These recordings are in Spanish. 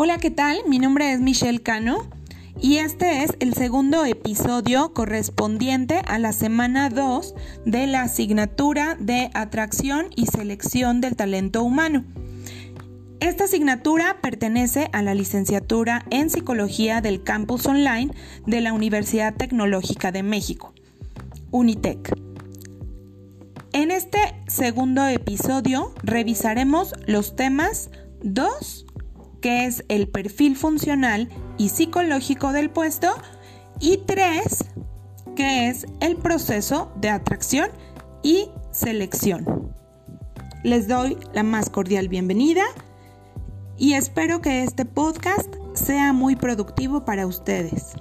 Hola, ¿qué tal? Mi nombre es Michelle Cano y este es el segundo episodio correspondiente a la semana 2 de la asignatura de atracción y selección del talento humano. Esta asignatura pertenece a la licenciatura en psicología del campus online de la Universidad Tecnológica de México, Unitec. En este segundo episodio revisaremos los temas 2, que es el perfil funcional y psicológico del puesto, y 3, que es el proceso de atracción y selección. Les doy la más cordial bienvenida y espero que este podcast sea muy productivo para ustedes.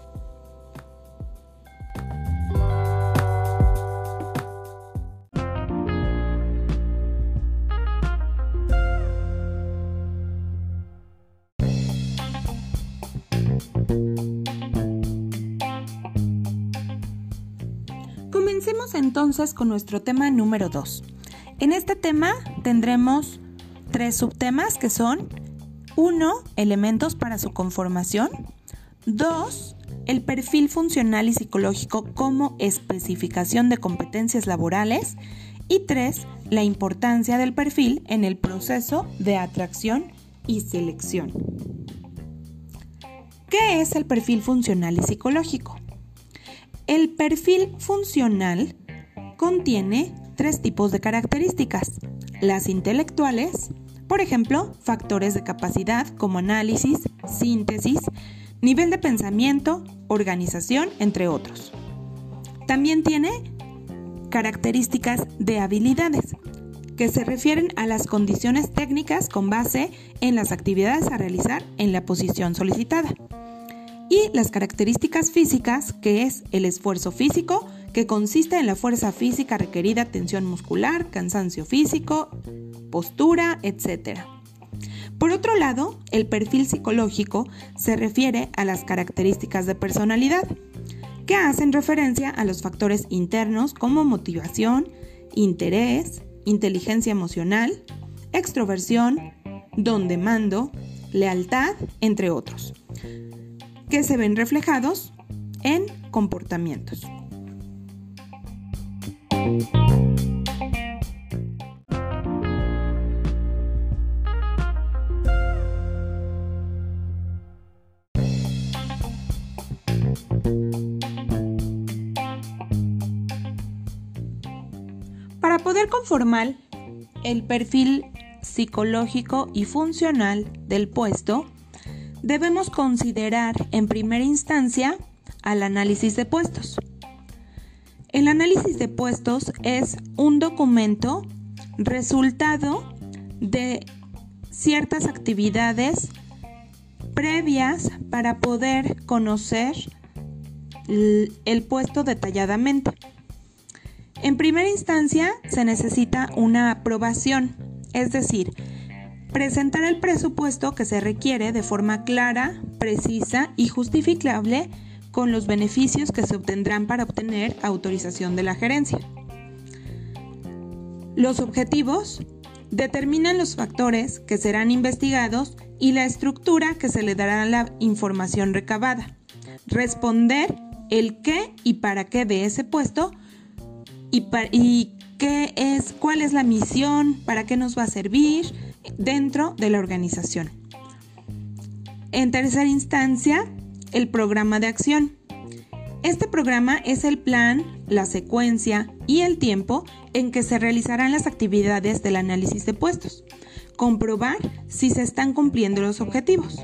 Entonces con nuestro tema número 2. En este tema tendremos tres subtemas que son 1. Elementos para su conformación. 2. El perfil funcional y psicológico como especificación de competencias laborales. Y 3. La importancia del perfil en el proceso de atracción y selección. ¿Qué es el perfil funcional y psicológico? El perfil funcional contiene tres tipos de características. Las intelectuales, por ejemplo, factores de capacidad como análisis, síntesis, nivel de pensamiento, organización, entre otros. También tiene características de habilidades, que se refieren a las condiciones técnicas con base en las actividades a realizar en la posición solicitada. Y las características físicas, que es el esfuerzo físico, que consiste en la fuerza física requerida, tensión muscular, cansancio físico, postura, etc. Por otro lado, el perfil psicológico se refiere a las características de personalidad, que hacen referencia a los factores internos como motivación, interés, inteligencia emocional, extroversión, don de mando, lealtad, entre otros, que se ven reflejados en comportamientos. Para poder conformar el perfil psicológico y funcional del puesto, debemos considerar en primera instancia al análisis de puestos. El análisis de puestos es un documento resultado de ciertas actividades previas para poder conocer el puesto detalladamente. En primera instancia se necesita una aprobación, es decir, presentar el presupuesto que se requiere de forma clara, precisa y justificable con los beneficios que se obtendrán para obtener autorización de la gerencia. Los objetivos determinan los factores que serán investigados y la estructura que se le dará a la información recabada. Responder el qué y para qué de ese puesto y, qué es, cuál es la misión, para qué nos va a servir dentro de la organización. En tercera instancia, el programa de acción. Este programa es el plan, la secuencia y el tiempo en que se realizarán las actividades del análisis de puestos. Comprobar si se están cumpliendo los objetivos.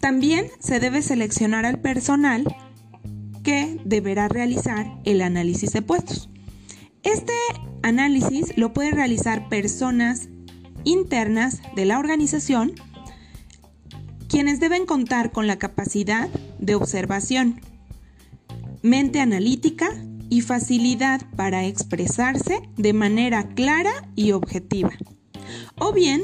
También se debe seleccionar al personal que deberá realizar el análisis de puestos. Este análisis lo puede realizar personas internas de la organización quienes deben contar con la capacidad de observación, mente analítica y facilidad para expresarse de manera clara y objetiva. O bien,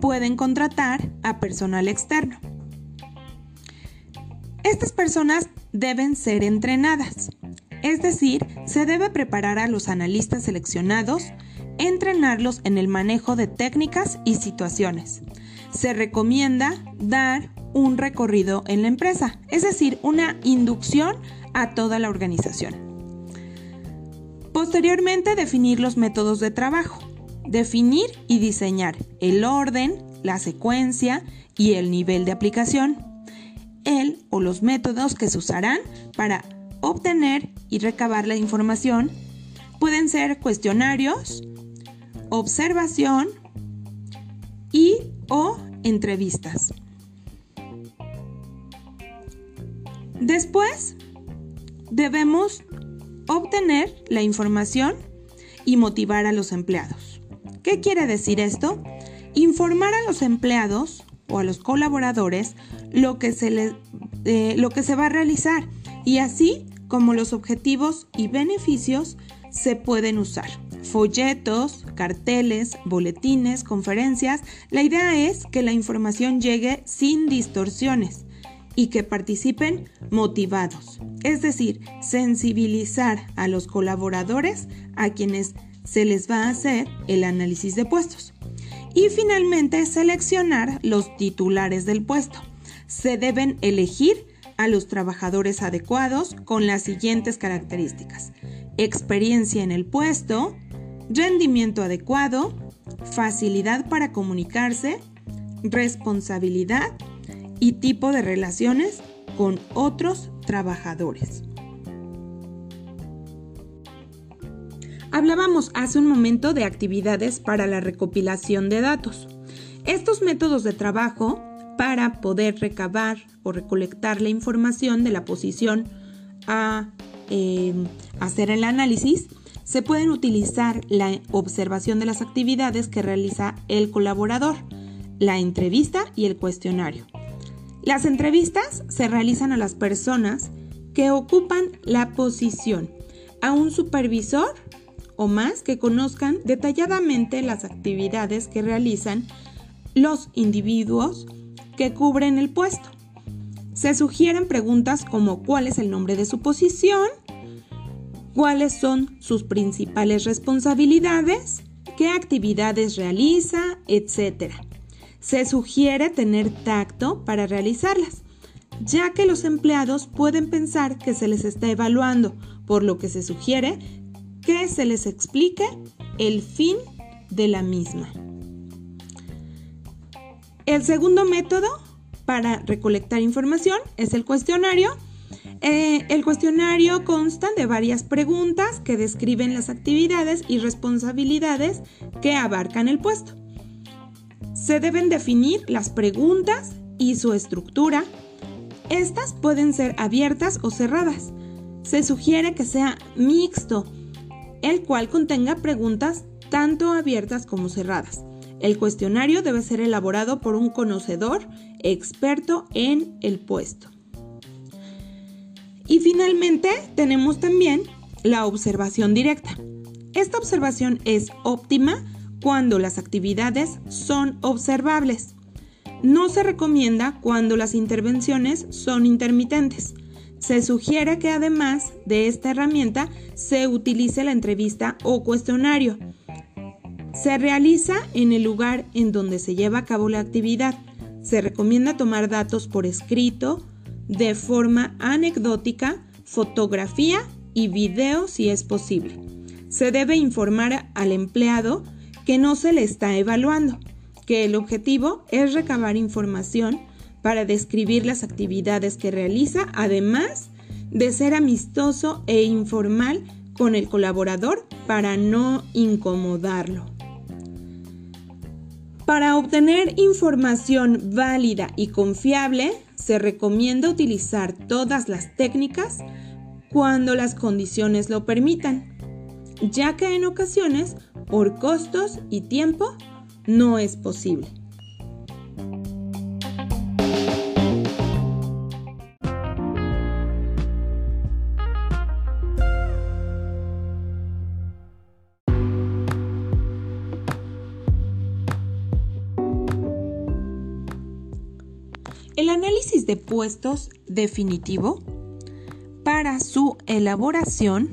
pueden contratar a personal externo. Estas personas deben ser entrenadas, es decir, se debe preparar a los analistas seleccionados entrenarlos en el manejo de técnicas y situaciones. Se recomienda dar un recorrido en la empresa, es decir, una inducción a toda la organización. Posteriormente, definir los métodos de trabajo. Definir y diseñar el orden, la secuencia y el nivel de aplicación. El o los métodos que se usarán para obtener y recabar la información pueden ser cuestionarios, observación y o entrevistas. Después, debemos obtener la información y motivar a los empleados. ¿Qué quiere decir esto? Informar a los empleados o a los colaboradores lo que se, eh, lo que se va a realizar y así como los objetivos y beneficios se pueden usar. Folletos, carteles, boletines, conferencias. La idea es que la información llegue sin distorsiones y que participen motivados, es decir, sensibilizar a los colaboradores a quienes se les va a hacer el análisis de puestos. Y finalmente, seleccionar los titulares del puesto. Se deben elegir a los trabajadores adecuados con las siguientes características. Experiencia en el puesto, rendimiento adecuado, facilidad para comunicarse, responsabilidad y tipo de relaciones con otros trabajadores. Hablábamos hace un momento de actividades para la recopilación de datos. Estos métodos de trabajo para poder recabar o recolectar la información de la posición a eh, hacer el análisis, se pueden utilizar la observación de las actividades que realiza el colaborador, la entrevista y el cuestionario. Las entrevistas se realizan a las personas que ocupan la posición, a un supervisor o más que conozcan detalladamente las actividades que realizan los individuos que cubren el puesto. Se sugieren preguntas como cuál es el nombre de su posición, cuáles son sus principales responsabilidades, qué actividades realiza, etc. Se sugiere tener tacto para realizarlas, ya que los empleados pueden pensar que se les está evaluando, por lo que se sugiere que se les explique el fin de la misma. El segundo método para recolectar información es el cuestionario. Eh, el cuestionario consta de varias preguntas que describen las actividades y responsabilidades que abarcan el puesto. Se deben definir las preguntas y su estructura. Estas pueden ser abiertas o cerradas. Se sugiere que sea mixto el cual contenga preguntas tanto abiertas como cerradas. El cuestionario debe ser elaborado por un conocedor experto en el puesto. Y finalmente tenemos también la observación directa. Esta observación es óptima cuando las actividades son observables. No se recomienda cuando las intervenciones son intermitentes. Se sugiere que además de esta herramienta se utilice la entrevista o cuestionario. Se realiza en el lugar en donde se lleva a cabo la actividad. Se recomienda tomar datos por escrito, de forma anecdótica, fotografía y video si es posible. Se debe informar al empleado que no se le está evaluando, que el objetivo es recabar información para describir las actividades que realiza, además de ser amistoso e informal con el colaborador para no incomodarlo. Para obtener información válida y confiable, se recomienda utilizar todas las técnicas cuando las condiciones lo permitan, ya que en ocasiones, por costos y tiempo, no es posible. De puestos definitivo para su elaboración,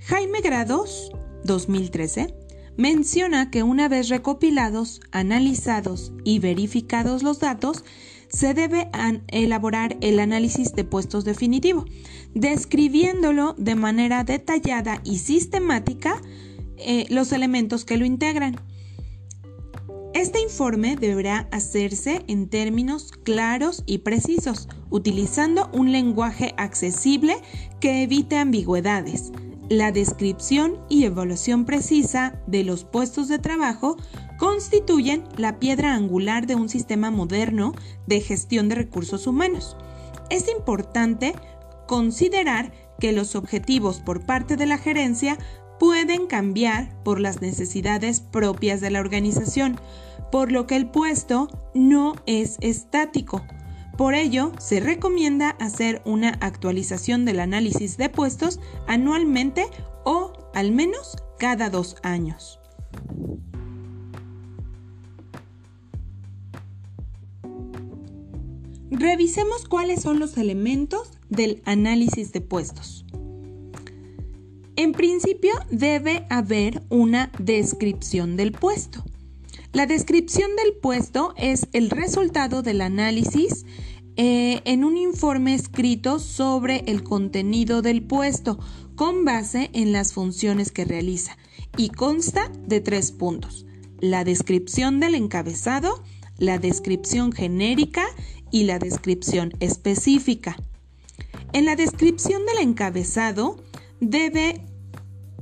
Jaime Grados, 2013, menciona que una vez recopilados, analizados y verificados los datos, se debe elaborar el análisis de puestos definitivo, describiéndolo de manera detallada y sistemática eh, los elementos que lo integran. Este informe deberá hacerse en términos claros y precisos, utilizando un lenguaje accesible que evite ambigüedades. La descripción y evaluación precisa de los puestos de trabajo constituyen la piedra angular de un sistema moderno de gestión de recursos humanos. Es importante considerar que los objetivos por parte de la gerencia pueden cambiar por las necesidades propias de la organización, por lo que el puesto no es estático. Por ello, se recomienda hacer una actualización del análisis de puestos anualmente o al menos cada dos años. Revisemos cuáles son los elementos del análisis de puestos. En principio debe haber una descripción del puesto. La descripción del puesto es el resultado del análisis eh, en un informe escrito sobre el contenido del puesto con base en las funciones que realiza y consta de tres puntos. La descripción del encabezado, la descripción genérica y la descripción específica. En la descripción del encabezado debe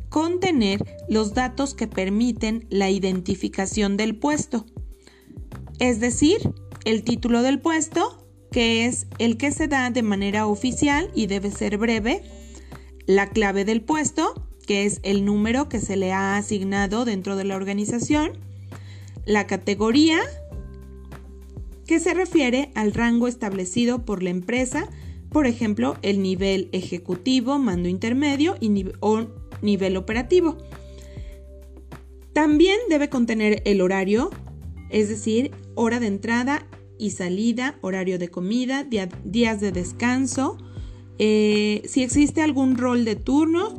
contener los datos que permiten la identificación del puesto, es decir, el título del puesto, que es el que se da de manera oficial y debe ser breve, la clave del puesto, que es el número que se le ha asignado dentro de la organización, la categoría, que se refiere al rango establecido por la empresa, por ejemplo, el nivel ejecutivo, mando intermedio y o nivel operativo. También debe contener el horario, es decir, hora de entrada y salida, horario de comida, días de descanso, eh, si existe algún rol de turnos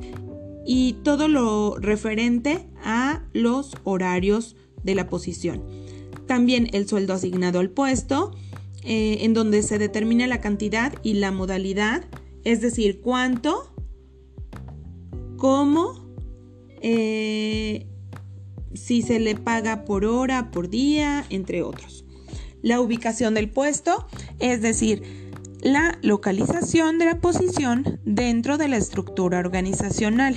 y todo lo referente a los horarios de la posición. También el sueldo asignado al puesto, eh, en donde se determina la cantidad y la modalidad, es decir, cuánto, cómo, eh, si se le paga por hora, por día, entre otros. La ubicación del puesto, es decir, la localización de la posición dentro de la estructura organizacional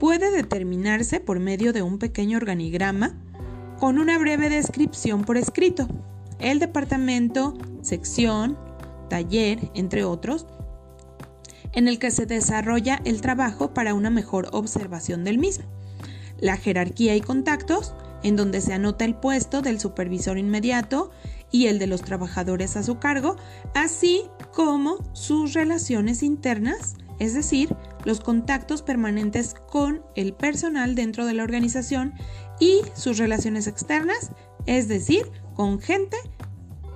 puede determinarse por medio de un pequeño organigrama con una breve descripción por escrito. El departamento, sección, taller, entre otros, en el que se desarrolla el trabajo para una mejor observación del mismo. La jerarquía y contactos, en donde se anota el puesto del supervisor inmediato y el de los trabajadores a su cargo, así como sus relaciones internas, es decir, los contactos permanentes con el personal dentro de la organización y sus relaciones externas, es decir, con gente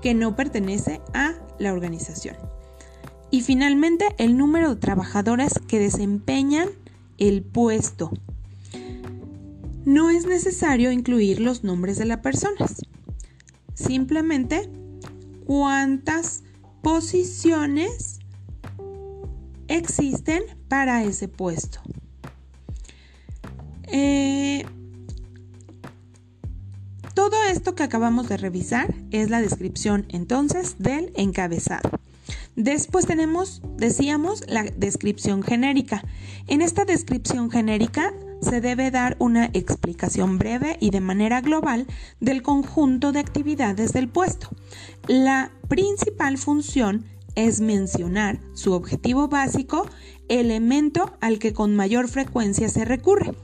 que no pertenece a la organización. Y finalmente, el número de trabajadores que desempeñan el puesto. No es necesario incluir los nombres de las personas. Simplemente cuántas posiciones existen para ese puesto. Eh, todo esto que acabamos de revisar es la descripción entonces del encabezado. Después tenemos, decíamos, la descripción genérica. En esta descripción genérica se debe dar una explicación breve y de manera global del conjunto de actividades del puesto. La principal función es mencionar su objetivo básico, elemento al que con mayor frecuencia se recurre.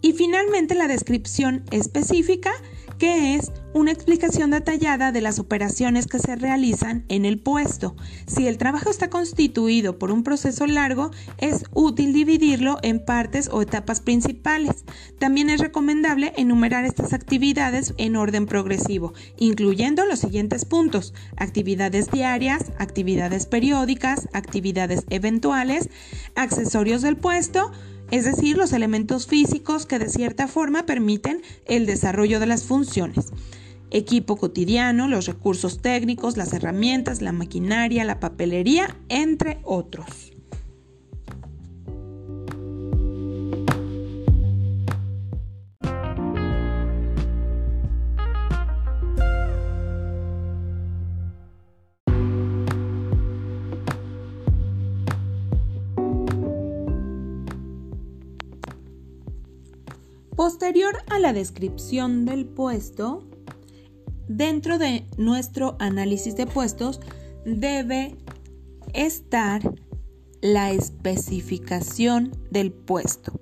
Y finalmente la descripción específica que es una explicación detallada de las operaciones que se realizan en el puesto. Si el trabajo está constituido por un proceso largo, es útil dividirlo en partes o etapas principales. También es recomendable enumerar estas actividades en orden progresivo, incluyendo los siguientes puntos. Actividades diarias, actividades periódicas, actividades eventuales, accesorios del puesto, es decir, los elementos físicos que de cierta forma permiten el desarrollo de las funciones equipo cotidiano, los recursos técnicos, las herramientas, la maquinaria, la papelería, entre otros. Posterior a la descripción del puesto, dentro de nuestro análisis de puestos debe estar la especificación del puesto.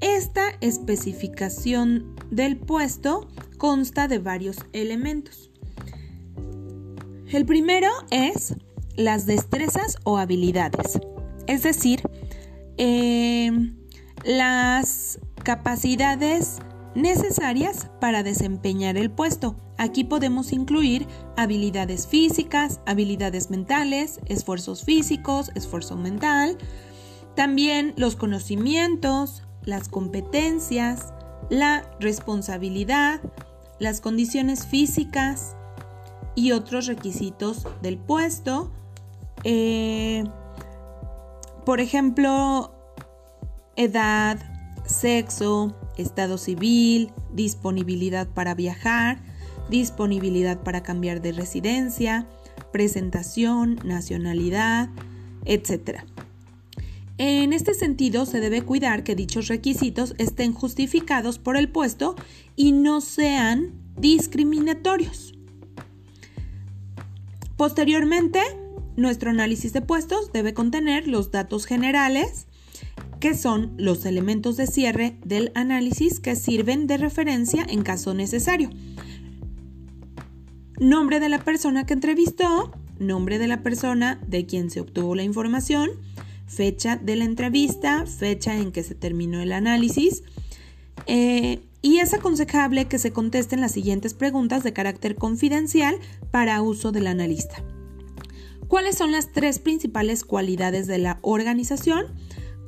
Esta especificación del puesto consta de varios elementos. El primero es las destrezas o habilidades, es decir, eh, las capacidades necesarias para desempeñar el puesto. Aquí podemos incluir habilidades físicas, habilidades mentales, esfuerzos físicos, esfuerzo mental, también los conocimientos, las competencias, la responsabilidad, las condiciones físicas y otros requisitos del puesto. Eh, por ejemplo, edad, sexo, estado civil, disponibilidad para viajar, disponibilidad para cambiar de residencia, presentación, nacionalidad, etc. En este sentido, se debe cuidar que dichos requisitos estén justificados por el puesto y no sean discriminatorios. Posteriormente, nuestro análisis de puestos debe contener los datos generales que son los elementos de cierre del análisis que sirven de referencia en caso necesario. Nombre de la persona que entrevistó, nombre de la persona de quien se obtuvo la información, fecha de la entrevista, fecha en que se terminó el análisis. Eh, y es aconsejable que se contesten las siguientes preguntas de carácter confidencial para uso del analista. ¿Cuáles son las tres principales cualidades de la organización?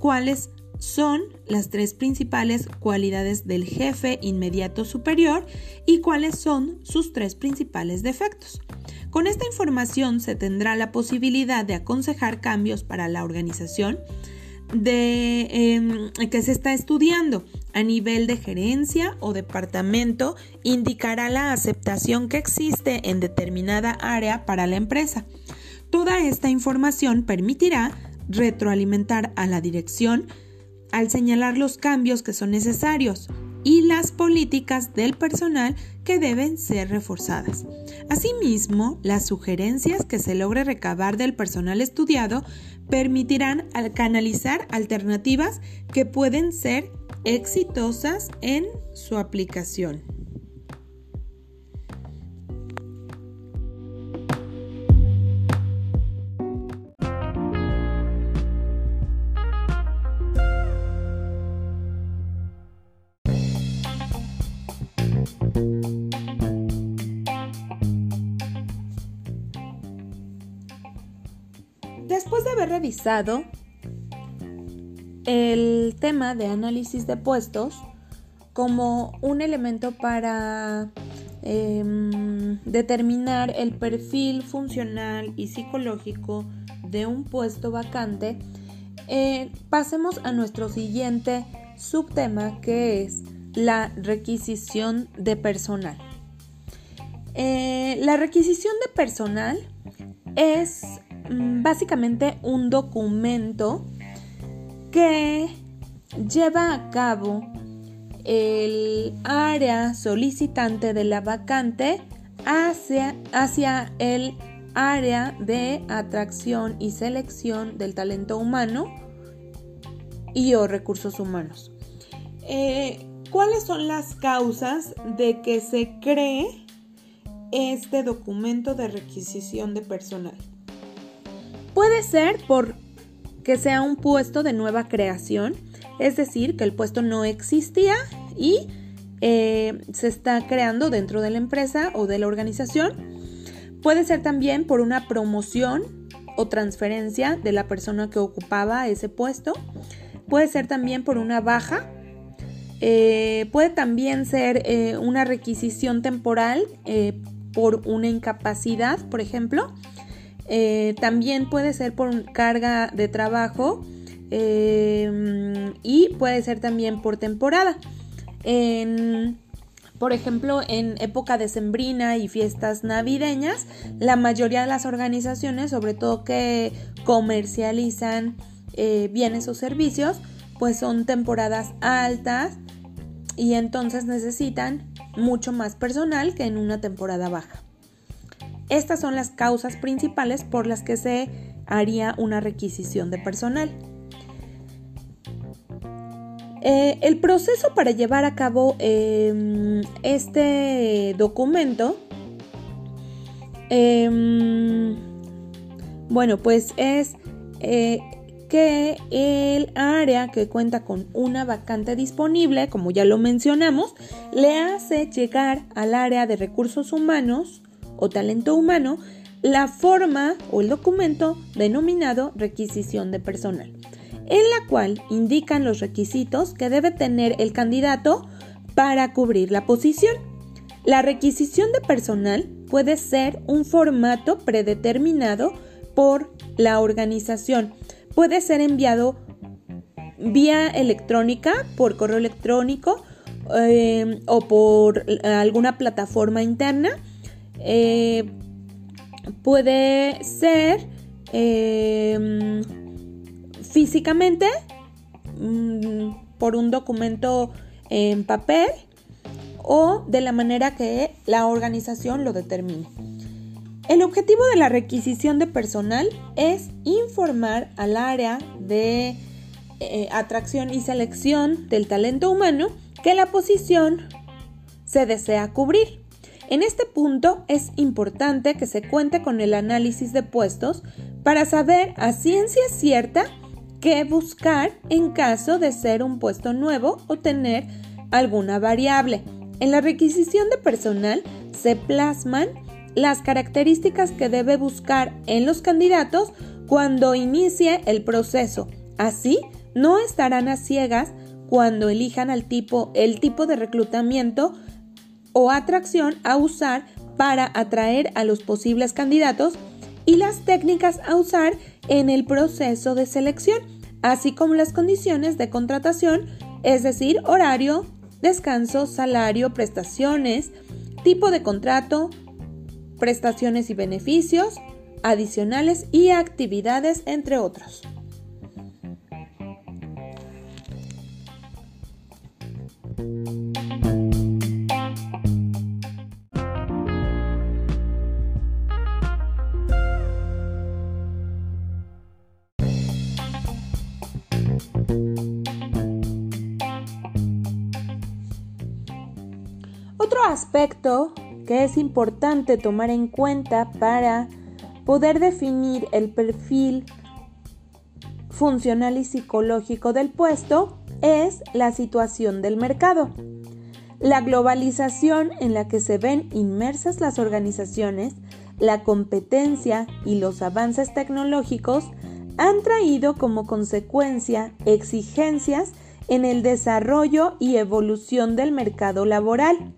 Cuáles son las tres principales cualidades del jefe inmediato superior y cuáles son sus tres principales defectos. Con esta información se tendrá la posibilidad de aconsejar cambios para la organización de, em, que se está estudiando a nivel de gerencia o departamento indicará la aceptación que existe en determinada área para la empresa. Toda esta información permitirá retroalimentar a la dirección al señalar los cambios que son necesarios y las políticas del personal que deben ser reforzadas. Asimismo, las sugerencias que se logre recabar del personal estudiado permitirán canalizar alternativas que pueden ser exitosas en su aplicación. El tema de análisis de puestos como un elemento para em, determinar el perfil funcional y psicológico de un puesto vacante, eh, pasemos a nuestro siguiente subtema que es la requisición de personal. Eh, la requisición de personal es básicamente un documento que lleva a cabo el área solicitante de la vacante hacia, hacia el área de atracción y selección del talento humano y o recursos humanos. Eh, ¿cuáles son las causas de que se cree este documento de requisición de personal? Puede ser por que sea un puesto de nueva creación, es decir, que el puesto no existía y eh, se está creando dentro de la empresa o de la organización. Puede ser también por una promoción o transferencia de la persona que ocupaba ese puesto. Puede ser también por una baja. Eh, puede también ser eh, una requisición temporal por una incapacidad, por ejemplo. Eh, también puede ser por carga de trabajo em, y puede ser también por temporada. por ejemplo, en época decembrina y fiestas navideñas, la mayoría de las organizaciones, sobre todo que comercializan eh, bienes o servicios, pues son temporadas altas y entonces necesitan mucho más personal que en una temporada baja. Estas son las causas principales por las que se haría una requisición de personal. Eh, el proceso para llevar a cabo em, este documento, em, bueno, pues es eh, que el área que cuenta con una vacante disponible, como ya lo mencionamos, le hace llegar al área de recursos humanos o talento humano la forma o el documento denominado requisición de personal, en la cual indican los requisitos que debe tener el candidato para cubrir la posición. La requisición de personal puede ser un formato predeterminado por la organización. Puede ser enviado vía electrónica, por correo electrónico eh, o por alguna plataforma interna eh, puede ser em, físicamente mm, por un documento en papel o de la manera que la organización lo determine. El objetivo de la requisición de personal es informar al área de eh, atracción y selección del talento humano que la posición se desea cubrir. En este punto es importante que se cuente con el análisis de puestos para saber a ciencia cierta qué buscar en caso de ser un puesto nuevo o tener alguna variable. En la requisición de personal se plasman las características que debe buscar en los candidatos cuando inicie el proceso. Así, no estarán a ciegas cuando elijan al tipo, el tipo de reclutamiento o atracción a usar para atraer a los posibles candidatos y las técnicas a usar en el proceso de selección, así como las condiciones de contratación, es decir, horario, descanso, salario, prestaciones, tipo de contrato, prestaciones y beneficios adicionales y actividades, entre otros. Que es importante tomar en cuenta para poder definir el perfil funcional y psicológico del puesto es la situación del mercado. La globalización en la que se ven inmersas las organizaciones, la competencia y los avances tecnológicos han traído como consecuencia exigencias en el desarrollo y evolución del mercado laboral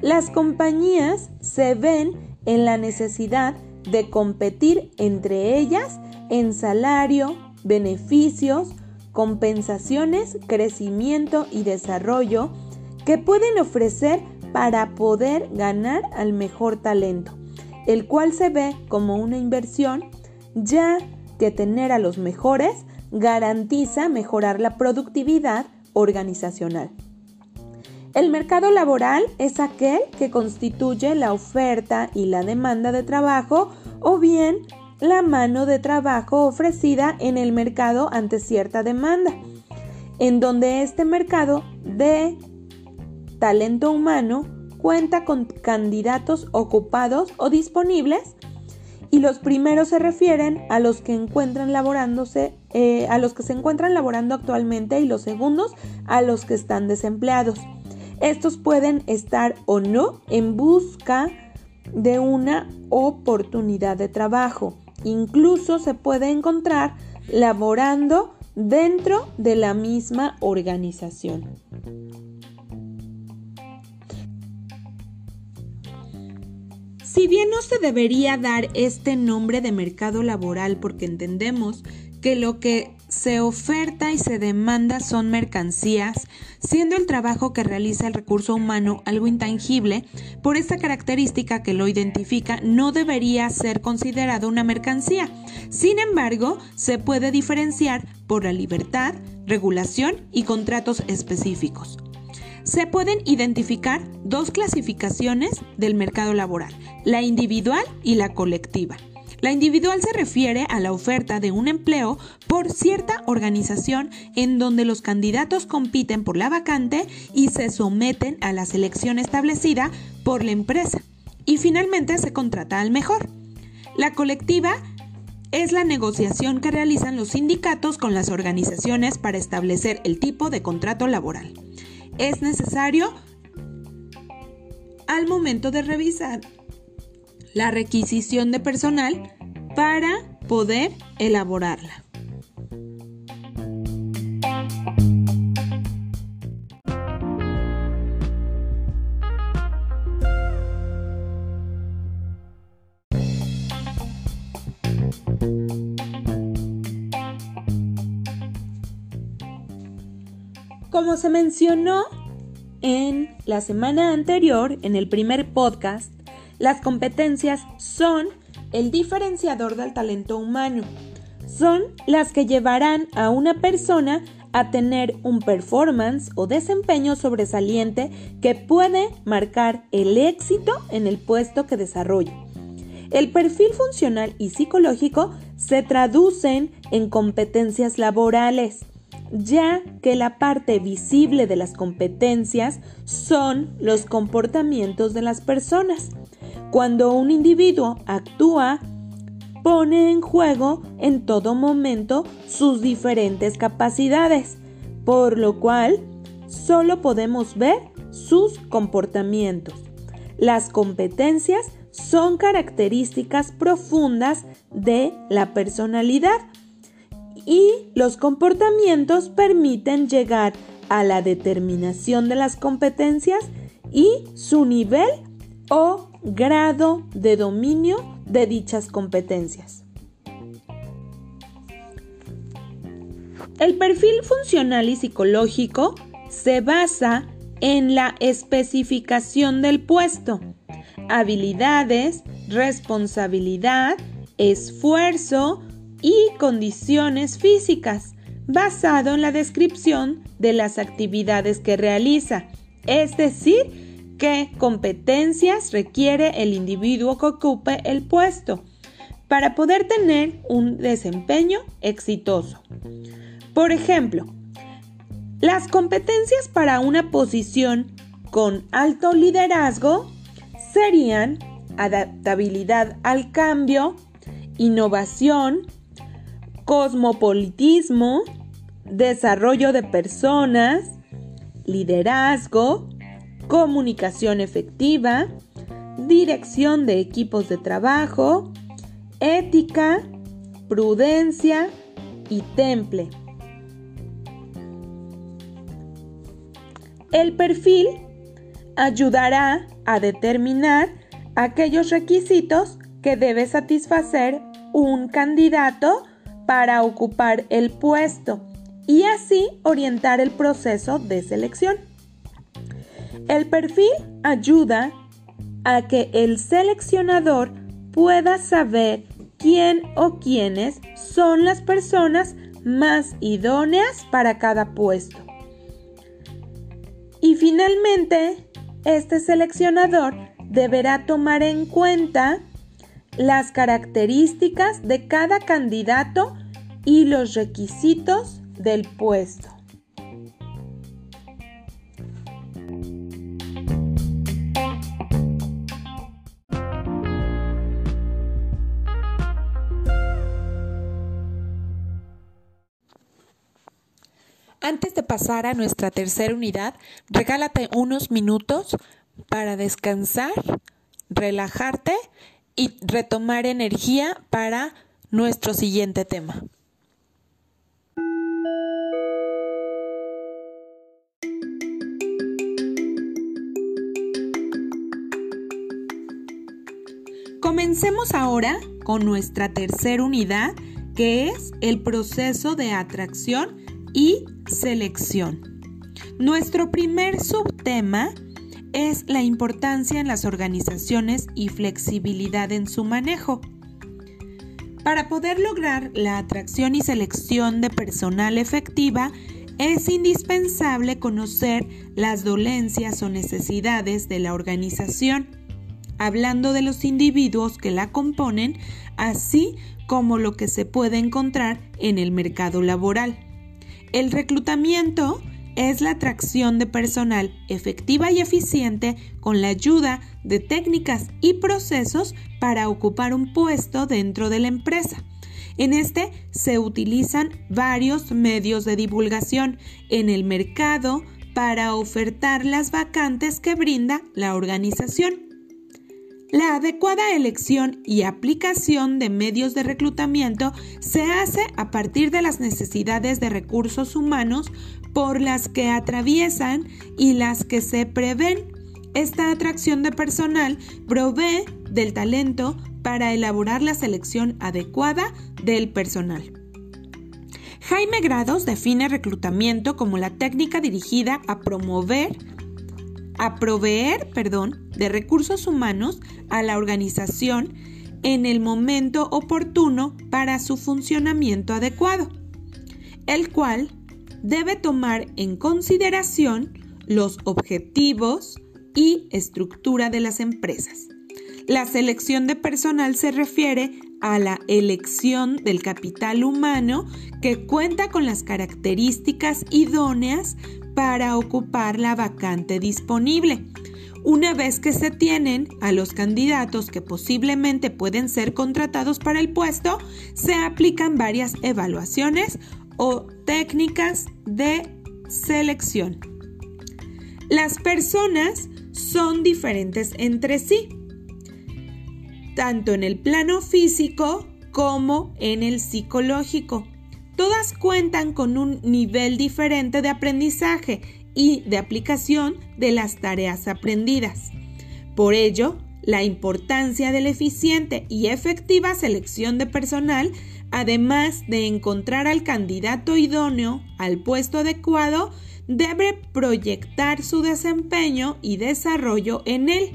las compañías se ven en la necesidad de competir entre ellas en salario, beneficios, compensaciones, crecimiento y desarrollo que pueden ofrecer para poder ganar al mejor talento, el cual se ve como una inversión ya que tener a los mejores garantiza mejorar la productividad organizacional. El mercado laboral es aquel que constituye la oferta y la demanda de trabajo o bien la mano de trabajo ofrecida en el mercado ante cierta demanda, en donde este mercado de talento humano cuenta con candidatos ocupados o disponibles y los primeros se refieren a los que encuentran eh, a los que se encuentran laborando actualmente y los segundos a los que están desempleados. Estos pueden estar o no en busca de una oportunidad de trabajo. Incluso se puede encontrar laborando dentro de la misma organización. Si bien no se debería dar este nombre de mercado laboral porque entendemos que lo que se oferta y se demanda son mercancías, siendo el trabajo que realiza el recurso humano algo intangible, por esta característica que lo identifica no debería ser considerado una mercancía. Sin embargo, se puede diferenciar por la libertad, regulación y contratos específicos se pueden identificar dos clasificaciones del mercado laboral, la individual y la colectiva. La individual se refiere a la oferta de un empleo por cierta organización en donde los candidatos compiten por la vacante y se someten a la selección establecida por la empresa. Y finalmente se contrata al mejor. La colectiva es la negociación que realizan los sindicatos con las organizaciones para establecer el tipo de contrato laboral es necesario al momento de revisar la requisición de personal para poder elaborarla. Como se mencionó en la semana anterior, en el primer podcast, las competencias son el diferenciador del talento humano. Son las que llevarán a una persona a tener un performance o desempeño sobresaliente que puede marcar el éxito en el puesto que desarrolla. El perfil funcional y psicológico se traducen en competencias laborales ya que la parte visible de las competencias son los comportamientos de las personas. Cuando un individuo actúa, pone en juego en todo momento sus diferentes capacidades, por lo cual solo podemos ver sus comportamientos. Las competencias son características profundas de la personalidad y los comportamientos permiten llegar a la determinación de las competencias y su nivel o grado de dominio de dichas competencias. El perfil funcional y psicológico se basa en la especificación del puesto, habilidades, responsabilidad, esfuerzo, y condiciones físicas, basado en la descripción de las actividades que realiza, es decir, qué competencias requiere el individuo que ocupe el puesto para poder tener un desempeño exitoso. Por ejemplo, las competencias para una posición con alto liderazgo serían adaptabilidad al cambio, innovación, cosmopolitismo, desarrollo de personas, liderazgo, comunicación efectiva, dirección de equipos de trabajo, ética, prudencia y temple. El perfil ayudará a determinar aquellos requisitos que debe satisfacer un candidato para ocupar el puesto y así orientar el proceso de selección. El perfil ayuda a que el seleccionador pueda saber quién o quiénes son las personas más idóneas para cada puesto. Y finalmente, este seleccionador deberá tomar en cuenta las características de cada candidato y los requisitos del puesto. Pasar a nuestra tercera unidad, regálate unos minutos para descansar, relajarte y retomar energía para nuestro siguiente tema. Comencemos ahora con nuestra tercera unidad, que es el proceso de atracción y selección. Nuestro primer subtema es la importancia en las organizaciones y flexibilidad en su manejo. Para poder lograr la atracción y selección de personal efectiva, es indispensable conocer las dolencias o necesidades de la organización, hablando de los individuos que la componen, así como lo que se puede encontrar en el mercado laboral. El reclutamiento es la atracción de personal efectiva y eficiente con la ayuda de técnicas y procesos para ocupar un puesto dentro de la empresa. En este se utilizan varios medios de divulgación en el mercado para ofertar las vacantes que brinda la organización. La adecuada elección y aplicación de medios de reclutamiento se hace a partir de las necesidades de recursos humanos por las que atraviesan y las que se prevén. Esta atracción de personal provee del talento para elaborar la selección adecuada del personal. Jaime Grados define reclutamiento como la técnica dirigida a promover, a proveer, perdón, de recursos humanos a la organización en el momento oportuno para su funcionamiento adecuado, el cual debe tomar en consideración los objetivos y estructura de las empresas. La selección de personal se refiere a la elección del capital humano que cuenta con las características idóneas para ocupar la vacante disponible. Una vez que se tienen a los candidatos que posiblemente pueden ser contratados para el puesto, se aplican varias evaluaciones o técnicas de selección. Las personas son diferentes entre sí, tanto en el plano físico como en el psicológico. Todas cuentan con un nivel diferente de aprendizaje y de aplicación de las tareas aprendidas. Por ello, la importancia de la eficiente y efectiva selección de personal, además de encontrar al candidato idóneo al puesto adecuado, debe proyectar su desempeño y desarrollo en él,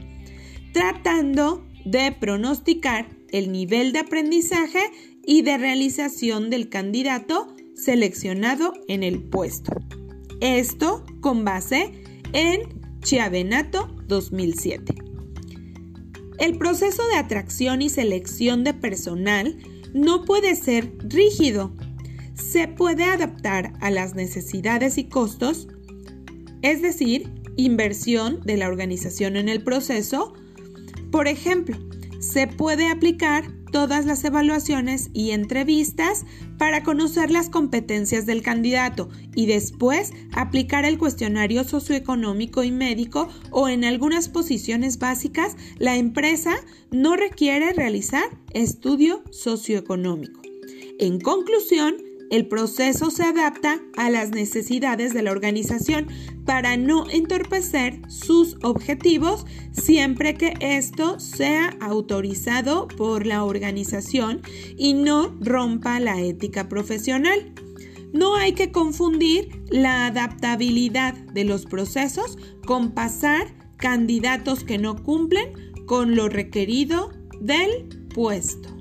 tratando de pronosticar el nivel de aprendizaje y de realización del candidato seleccionado en el puesto. Esto con base en Chiavenato 2007. El proceso de atracción y selección de personal no puede ser rígido. Se puede adaptar a las necesidades y costos, es decir, inversión de la organización en el proceso. Por ejemplo, se puede aplicar todas las evaluaciones y entrevistas para conocer las competencias del candidato y después aplicar el cuestionario socioeconómico y médico o en algunas posiciones básicas la empresa no requiere realizar estudio socioeconómico. En conclusión, el proceso se adapta a las necesidades de la organización para no entorpecer sus objetivos siempre que esto sea autorizado por la organización y no rompa la ética profesional. No hay que confundir la adaptabilidad de los procesos con pasar candidatos que no cumplen con lo requerido del puesto.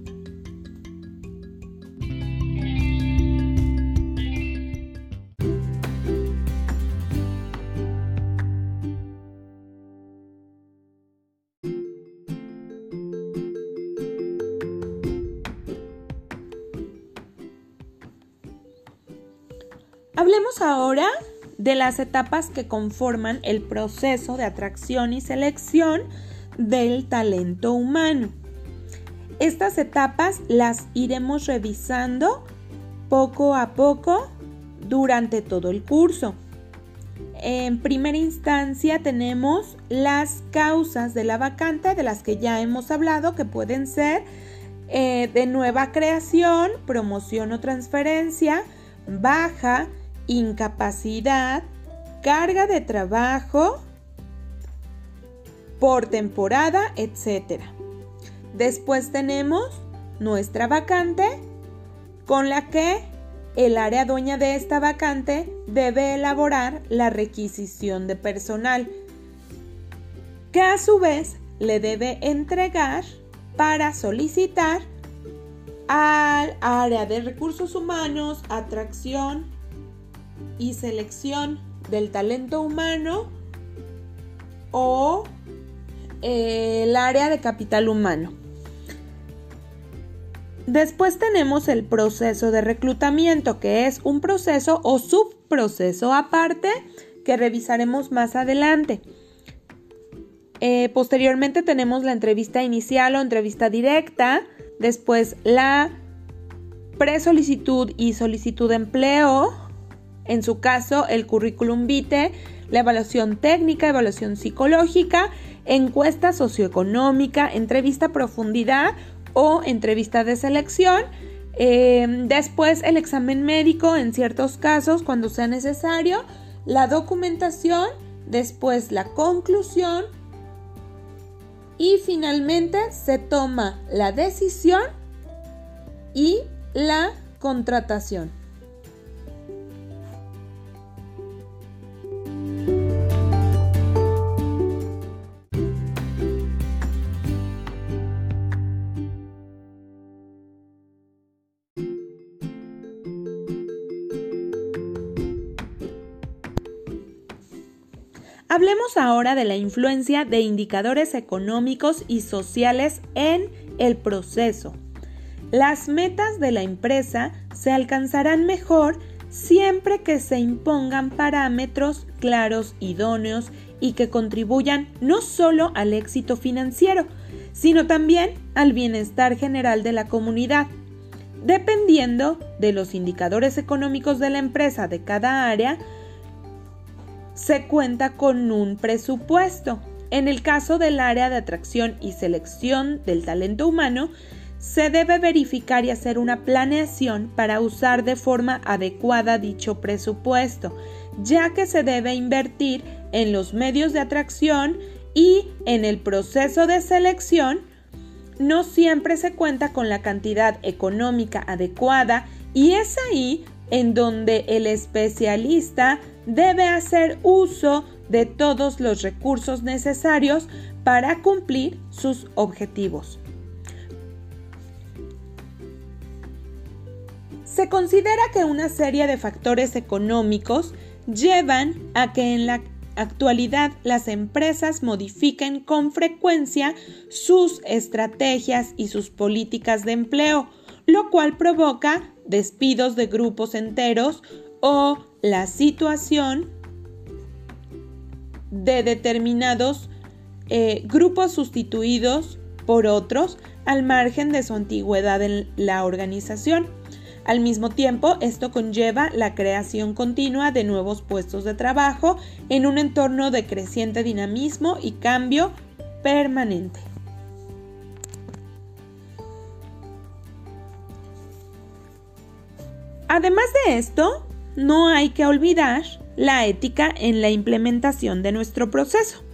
Ahora de las etapas que conforman el proceso de atracción y selección del talento humano. Estas etapas las iremos revisando poco a poco durante todo el curso. En primera instancia tenemos las causas de la vacante de las que ya hemos hablado que pueden ser eh, de nueva creación, promoción o transferencia, baja, incapacidad, carga de trabajo por temporada, etc. Después tenemos nuestra vacante con la que el área dueña de esta vacante debe elaborar la requisición de personal, que a su vez le debe entregar para solicitar al área de recursos humanos, atracción y selección del talento humano o eh, el área de capital humano. Después tenemos el proceso de reclutamiento, que es un proceso o subproceso aparte que revisaremos más adelante. Eh, posteriormente tenemos la entrevista inicial o entrevista directa, después la presolicitud y solicitud de empleo, en su caso el currículum vitae, la evaluación técnica, evaluación psicológica, encuesta socioeconómica, entrevista a profundidad o entrevista de selección. Eh, después el examen médico en ciertos casos cuando sea necesario, la documentación, después la conclusión y finalmente se toma la decisión y la contratación. Hablemos ahora de la influencia de indicadores económicos y sociales en el proceso. Las metas de la empresa se alcanzarán mejor siempre que se impongan parámetros claros, idóneos y que contribuyan no solo al éxito financiero, sino también al bienestar general de la comunidad. Dependiendo de los indicadores económicos de la empresa de cada área, se cuenta con un presupuesto. En el caso del área de atracción y selección del talento humano, se debe verificar y hacer una planeación para usar de forma adecuada dicho presupuesto, ya que se debe invertir en los medios de atracción y en el proceso de selección. No siempre se cuenta con la cantidad económica adecuada y es ahí en donde el especialista debe hacer uso de todos los recursos necesarios para cumplir sus objetivos. Se considera que una serie de factores económicos llevan a que en la actualidad las empresas modifiquen con frecuencia sus estrategias y sus políticas de empleo, lo cual provoca despidos de grupos enteros o la situación de determinados eh, grupos sustituidos por otros al margen de su antigüedad en la organización. Al mismo tiempo, esto conlleva la creación continua de nuevos puestos de trabajo en un entorno de creciente dinamismo y cambio permanente. Además de esto, no hay que olvidar la ética en la implementación de nuestro proceso.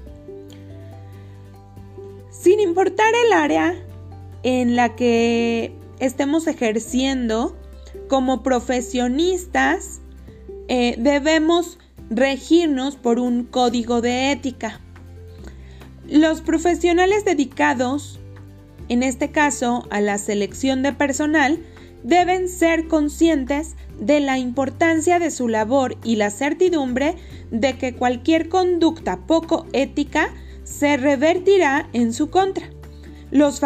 Sin importar el área en la que estemos ejerciendo como profesionistas, eh, debemos regirnos por un código de ética. Los profesionales dedicados, en este caso a la selección de personal, deben ser conscientes de la importancia de su labor y la certidumbre de que cualquier conducta poco ética se revertirá en su contra. Los,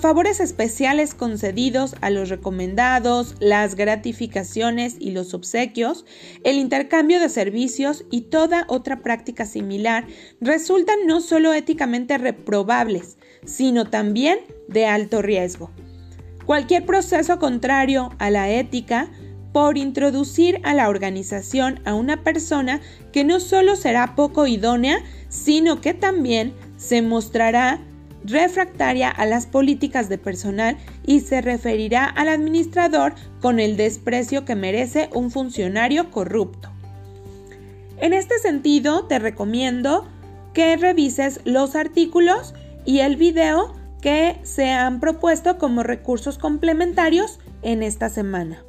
favores especiales concedidos a los recomendados, las gratificaciones y los obsequios, el intercambio de servicios y toda otra práctica similar resultan no solo éticamente reprobables, sino también de alto riesgo. Cualquier proceso contrario a la ética por introducir a la organización a una persona que no solo será poco idónea, sino que también se mostrará refractaria a las políticas de personal y se referirá al administrador con el desprecio que merece un funcionario corrupto. En este sentido, te recomiendo que revises los artículos y el video que se han propuesto como recursos complementarios en esta semana.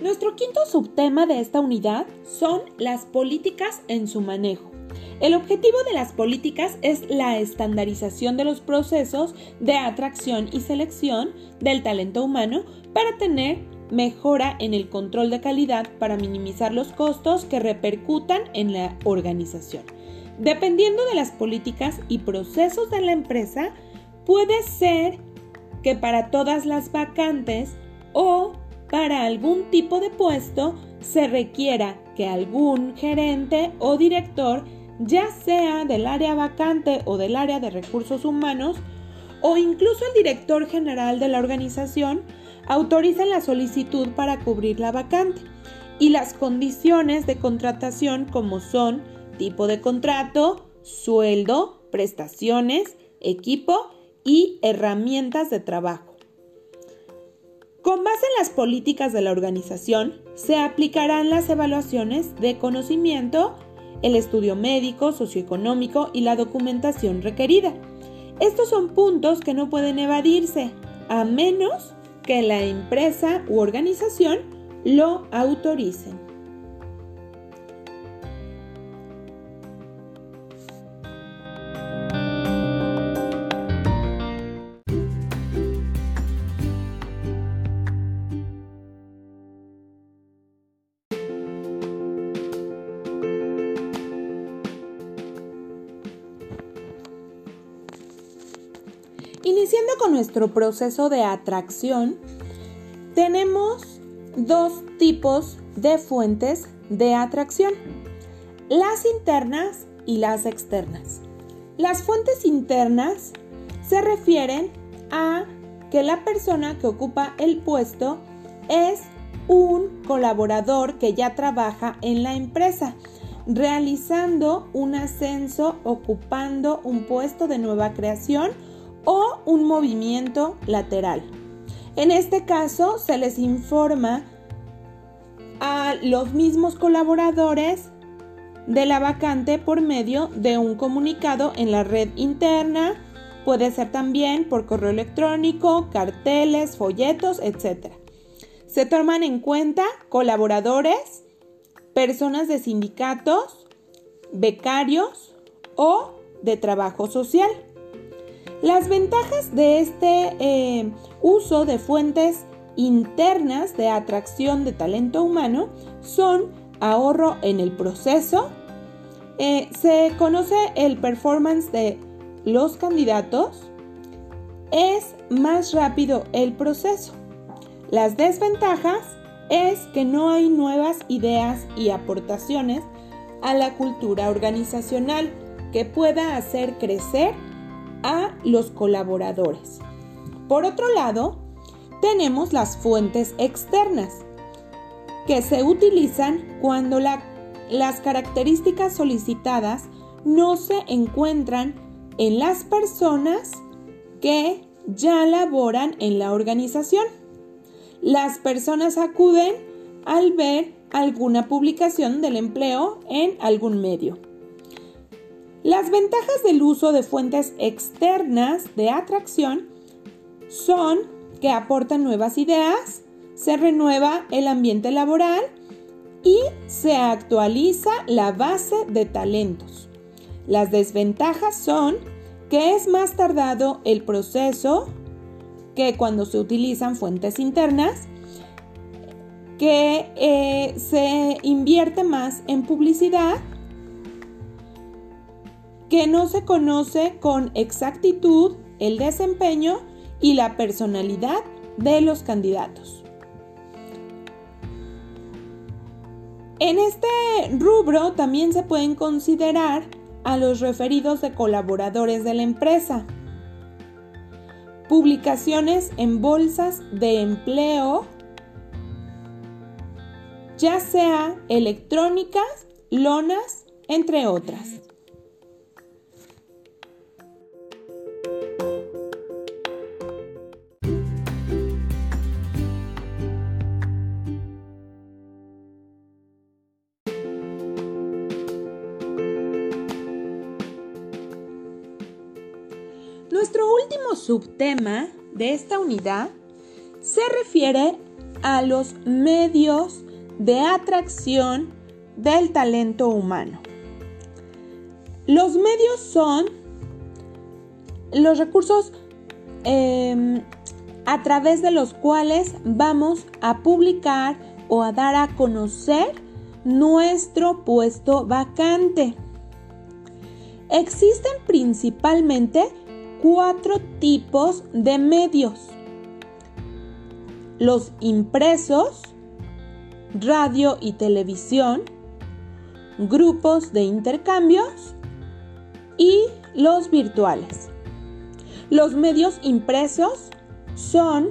Nuestro quinto subtema de esta unidad son las políticas en su manejo. El objetivo de las políticas es la estandarización de los procesos de atracción y selección del talento humano para tener mejora en el control de calidad para minimizar los costos que repercutan en la organización. Dependiendo de las políticas y procesos de la empresa, puede ser que para todas las vacantes o para algún tipo de puesto se requiera que algún gerente o director ya sea del área vacante o del área de recursos humanos, o incluso el director general de la organización, autoricen la solicitud para cubrir la vacante y las condiciones de contratación como son tipo de contrato, sueldo, prestaciones, equipo y herramientas de trabajo. Con base en las políticas de la organización, se aplicarán las evaluaciones de conocimiento, el estudio médico, socioeconómico y la documentación requerida. Estos son puntos que no pueden evadirse a menos que la empresa u organización lo autoricen. Nuestro proceso de atracción, tenemos dos tipos de fuentes de atracción, las internas y las externas. Las fuentes internas se refieren a que la persona que ocupa el puesto es un colaborador que ya trabaja en la empresa, realizando un ascenso, ocupando un puesto de nueva creación o un movimiento lateral. En este caso se les informa a los mismos colaboradores de la vacante por medio de un comunicado en la red interna, puede ser también por correo electrónico, carteles, folletos, etc. Se toman en cuenta colaboradores, personas de sindicatos, becarios o de trabajo social. Las ventajas de este eh, uso de fuentes internas de atracción de talento humano son ahorro en el proceso, eh, se conoce el performance de los candidatos, es más rápido el proceso. Las desventajas es que no hay nuevas ideas y aportaciones a la cultura organizacional que pueda hacer crecer a los colaboradores. Por otro lado, tenemos las fuentes externas, que se utilizan cuando las características solicitadas no se encuentran en las personas que ya laboran en la organización. Las personas acuden al ver alguna publicación del empleo en algún medio. Las ventajas del uso de fuentes externas de atracción son que aportan nuevas ideas, se renueva el ambiente laboral y se actualiza la base de talentos. Las desventajas son que es más tardado el proceso que cuando se utilizan fuentes internas, que eh, se invierte más en publicidad que no se conoce con exactitud el desempeño y la personalidad de los candidatos. En este rubro también se pueden considerar a los referidos de colaboradores de la empresa, publicaciones en bolsas de empleo, ya sea electrónicas, lonas, entre otras. Subtema de esta unidad se refiere a los medios de atracción del talento humano. Los medios son los recursos em, a través de los cuales vamos a publicar o a dar a conocer nuestro puesto vacante. Existen principalmente cuatro tipos de medios. Los impresos, radio y televisión, grupos de intercambios y los virtuales. Los medios impresos son,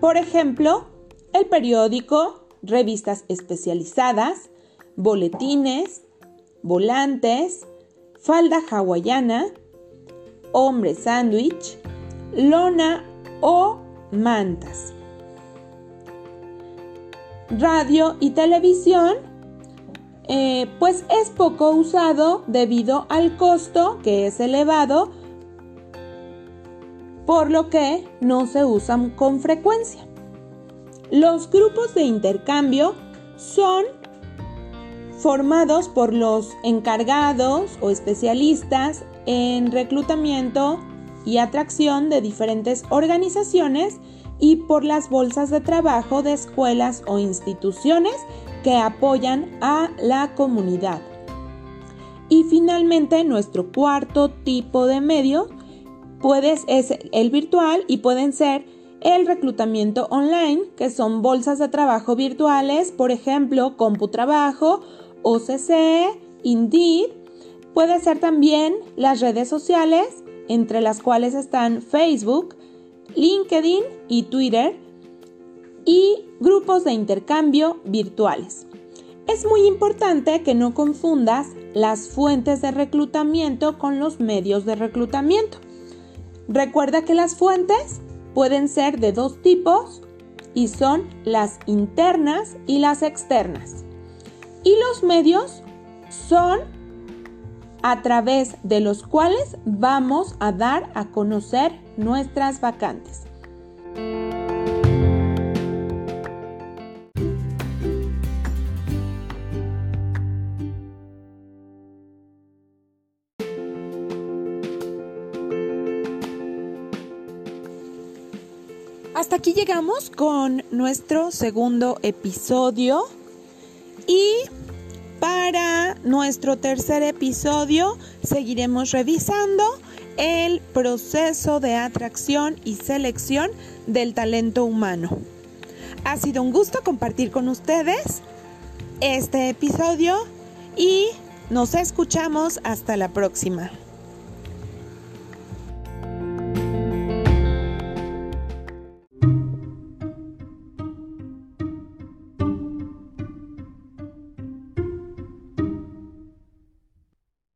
por ejemplo, el periódico, revistas especializadas, boletines, volantes, falda hawaiana, hombre sándwich, lona o mantas. Radio y televisión, eh, pues es poco usado debido al costo que es elevado, por lo que no se usan con frecuencia. Los grupos de intercambio son formados por los encargados o especialistas en reclutamiento y atracción de diferentes organizaciones y por las bolsas de trabajo de escuelas o instituciones que apoyan a la comunidad. Y finalmente, nuestro cuarto tipo de medio puede, es el virtual y pueden ser el reclutamiento online, que son bolsas de trabajo virtuales, por ejemplo, CompuTrabajo, OCC, Indeed, Puede ser también las redes sociales, entre las cuales están Facebook, LinkedIn y Twitter, y grupos de intercambio virtuales. Es muy importante que no confundas las fuentes de reclutamiento con los medios de reclutamiento. Recuerda que las fuentes pueden ser de dos tipos y son las internas y las externas. Y los medios son a través de los cuales vamos a dar a conocer nuestras vacantes. Hasta aquí llegamos con nuestro segundo episodio y para nuestro tercer episodio seguiremos revisando el proceso de atracción y selección del talento humano. Ha sido un gusto compartir con ustedes este episodio y nos escuchamos hasta la próxima.